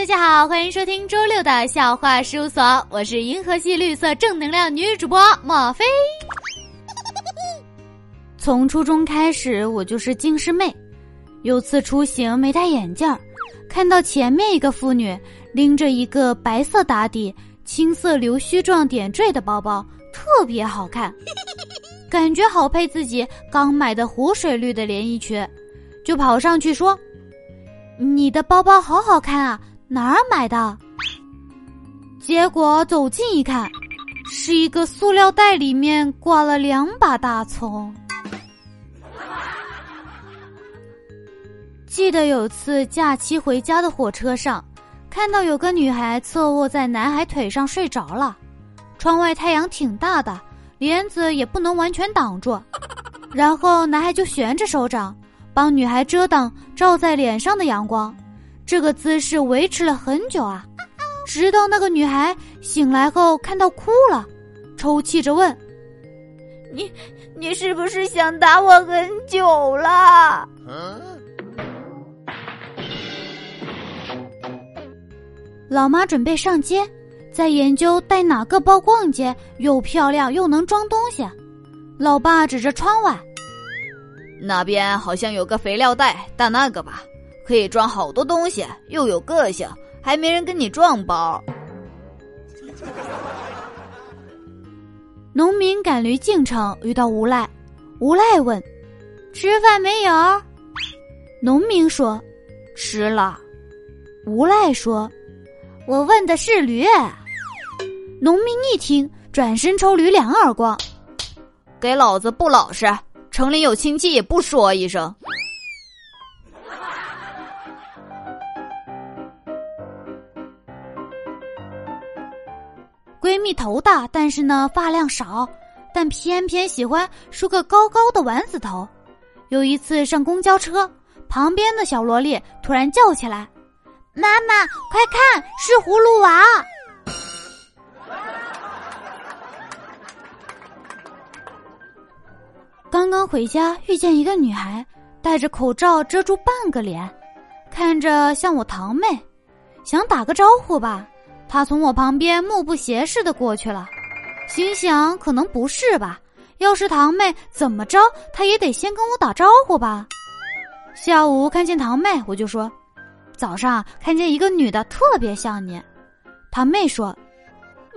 大家好，欢迎收听周六的笑话事务所，我是银河系绿色正能量女主播莫菲。从初中开始，我就是近视妹。有次出行没戴眼镜，看到前面一个妇女拎着一个白色打底、青色流须状点缀的包包，特别好看，感觉好配自己刚买的湖水绿的连衣裙，就跑上去说。你的包包好好看啊，哪儿买的？结果走近一看，是一个塑料袋，里面挂了两把大葱。记得有次假期回家的火车上，看到有个女孩侧卧在男孩腿上睡着了，窗外太阳挺大的，帘子也不能完全挡住，然后男孩就悬着手掌。帮女孩遮挡照在脸上的阳光，这个姿势维持了很久啊，直到那个女孩醒来后看到哭了，抽泣着问：“你你是不是想打我很久了？”老妈准备上街，在研究带哪个包逛街又漂亮又能装东西。老爸指着窗外。那边好像有个肥料袋，带那个吧，可以装好多东西，又有个性，还没人跟你撞包。农民赶驴进城，遇到无赖，无赖问：“吃饭没有？”农民说：“吃了。”无赖说：“我问的是驴。”农民一听，转身抽驴两耳光：“给老子不老实！”城里有亲戚也不说一声。蜜头大，但是呢发量少，但偏偏喜欢梳个高高的丸子头。有一次上公交车，旁边的小萝莉突然叫起来：“妈妈，快看，是葫芦娃！”刚刚回家，遇见一个女孩，戴着口罩遮住半个脸，看着像我堂妹，想打个招呼吧。他从我旁边目不斜视的过去了，心想可能不是吧。要是堂妹，怎么着她也得先跟我打招呼吧。下午看见堂妹，我就说，早上看见一个女的特别像你。堂妹说，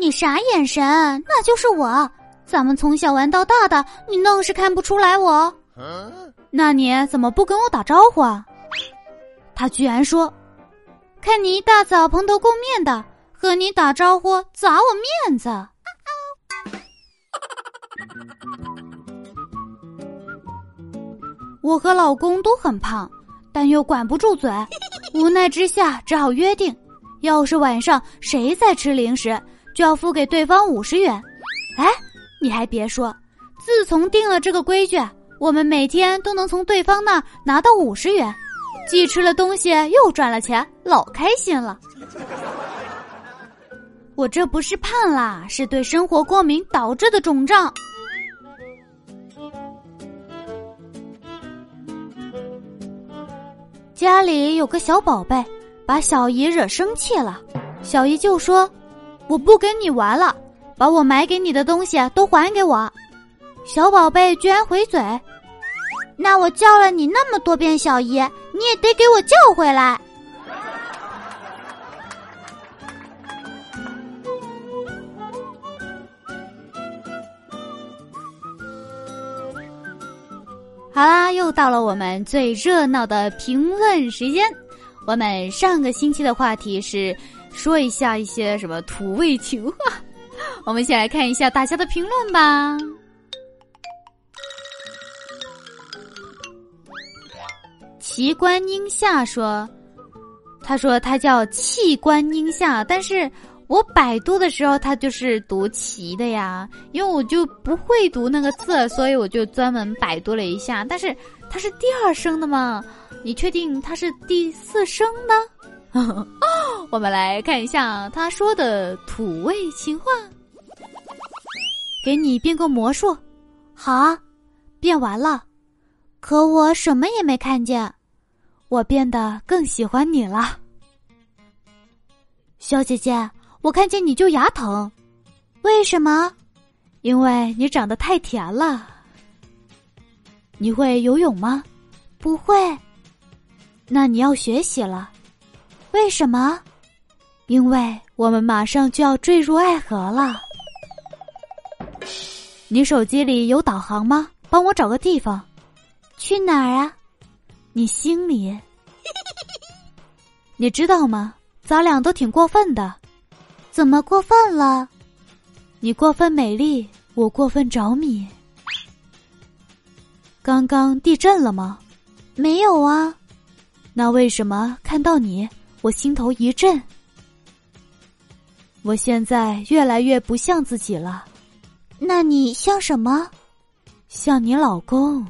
你啥眼神？那就是我。咱们从小玩到大的，你愣是看不出来我？那你怎么不跟我打招呼啊？他居然说：“看你一大早蓬头垢面的，和你打招呼砸我面子。”我和老公都很胖，但又管不住嘴，无奈之下只好约定：要是晚上谁再吃零食，就要付给对方五十元。哎。你还别说，自从定了这个规矩，我们每天都能从对方那拿到五十元，既吃了东西又赚了钱，老开心了。我这不是胖啦，是对生活过敏导致的肿胀。家里有个小宝贝，把小姨惹生气了，小姨就说：“我不跟你玩了。”把我买给你的东西都还给我，小宝贝居然回嘴，那我叫了你那么多遍小姨，你也得给我叫回来。好啦，又到了我们最热闹的评论时间。我们上个星期的话题是说一下一些什么土味情话。我们先来看一下大家的评论吧。奇观音下说：“他说他叫气观音下，但是我百度的时候他就是读奇的呀，因为我就不会读那个字，所以我就专门百度了一下。但是他是第二声的吗？你确定他是第四声呢？我们来看一下他说的土味情话。”给你变个魔术，好，变完了，可我什么也没看见，我变得更喜欢你了。小姐姐，我看见你就牙疼，为什么？因为你长得太甜了。你会游泳吗？不会。那你要学习了。为什么？因为我们马上就要坠入爱河了。你手机里有导航吗？帮我找个地方。去哪儿啊？你心里。你知道吗？咱俩都挺过分的。怎么过分了？你过分美丽，我过分着迷。刚刚地震了吗？没有啊。那为什么看到你，我心头一震？我现在越来越不像自己了。那你像什么？像你老公。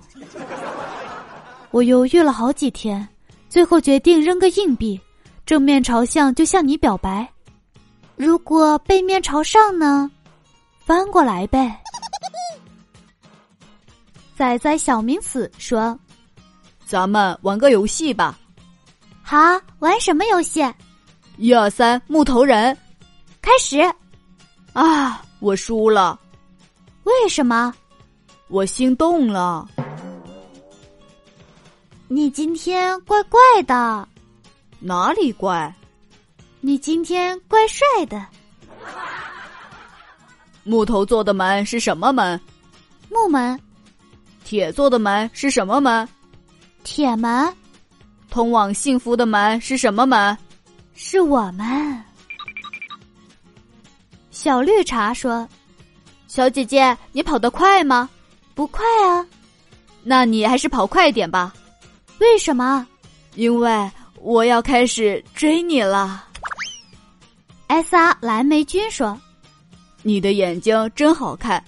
我犹豫了好几天，最后决定扔个硬币，正面朝向就向你表白。如果背面朝上呢？翻过来呗。仔仔小名词说：“咱们玩个游戏吧。”好，玩什么游戏？一二三，木头人，开始。啊，我输了。为什么？我心动了。你今天怪怪的。哪里怪？你今天怪帅的。木头做的门是什么门？木门。铁做的门是什么门？铁门。通往幸福的门是什么门？是我们。小绿茶说：“小姐姐，你跑得快吗？不快啊。那你还是跑快点吧。”为什么？因为我要开始追你了。S R 蓝莓君说：“你的眼睛真好看。”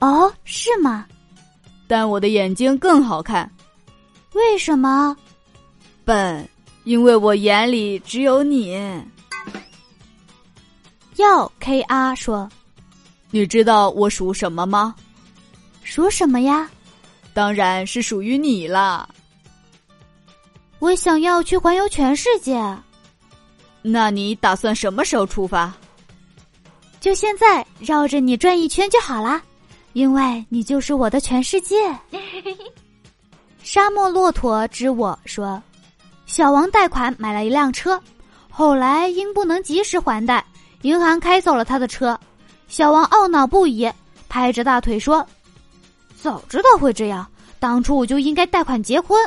哦，是吗？但我的眼睛更好看。为什么？笨，因为我眼里只有你。要 K R 说：“你知道我属什么吗？属什么呀？当然是属于你了。”我想要去环游全世界，那你打算什么时候出发？就现在绕着你转一圈就好啦，因为你就是我的全世界。沙漠骆驼之我说：“小王贷款买了一辆车，后来因不能及时还贷，银行开走了他的车。小王懊恼不已，拍着大腿说：‘早知道会这样，当初我就应该贷款结婚。’”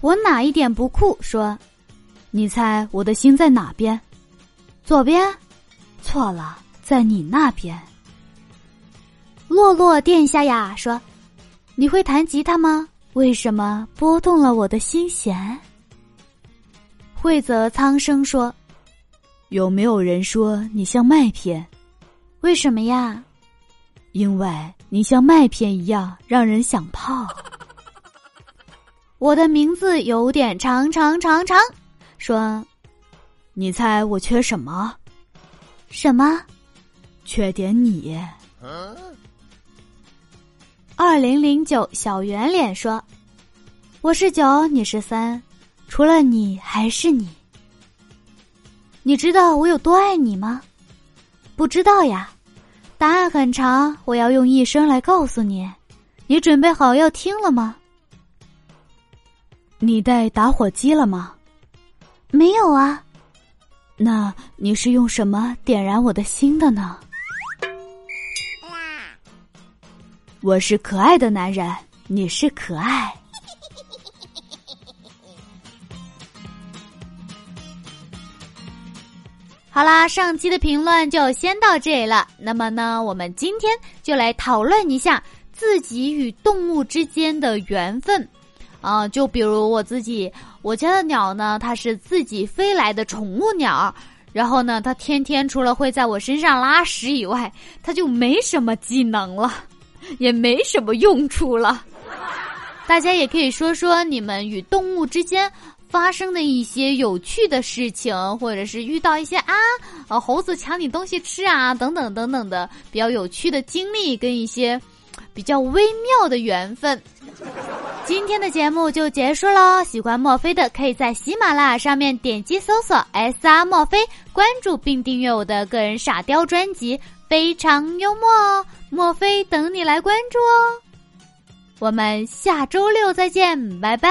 我哪一点不酷？说，你猜我的心在哪边？左边？错了，在你那边。洛洛殿下呀，说，你会弹吉他吗？为什么拨动了我的心弦？惠泽苍生说，有没有人说你像麦片？为什么呀？因为你像麦片一样让人想泡。我的名字有点长长长长，说，你猜我缺什么？什么？缺点你。二零零九小圆脸说，我是九，你是三，除了你还是你。你知道我有多爱你吗？不知道呀。答案很长，我要用一生来告诉你。你准备好要听了吗？你带打火机了吗？没有啊。那你是用什么点燃我的心的呢？我是可爱的男人，你是可爱。好啦，上期的评论就先到这里了。那么呢，我们今天就来讨论一下自己与动物之间的缘分。啊，就比如我自己，我家的鸟呢，它是自己飞来的宠物鸟，然后呢，它天天除了会在我身上拉屎以外，它就没什么技能了，也没什么用处了。大家也可以说说你们与动物之间发生的一些有趣的事情，或者是遇到一些啊，呃，猴子抢你东西吃啊，等等等等的比较有趣的经历，跟一些比较微妙的缘分。今天的节目就结束喽。喜欢墨菲的，可以在喜马拉雅上面点击搜索 “S R 墨菲”，关注并订阅我的个人傻雕专辑，非常幽默哦。墨菲等你来关注哦。我们下周六再见，拜拜。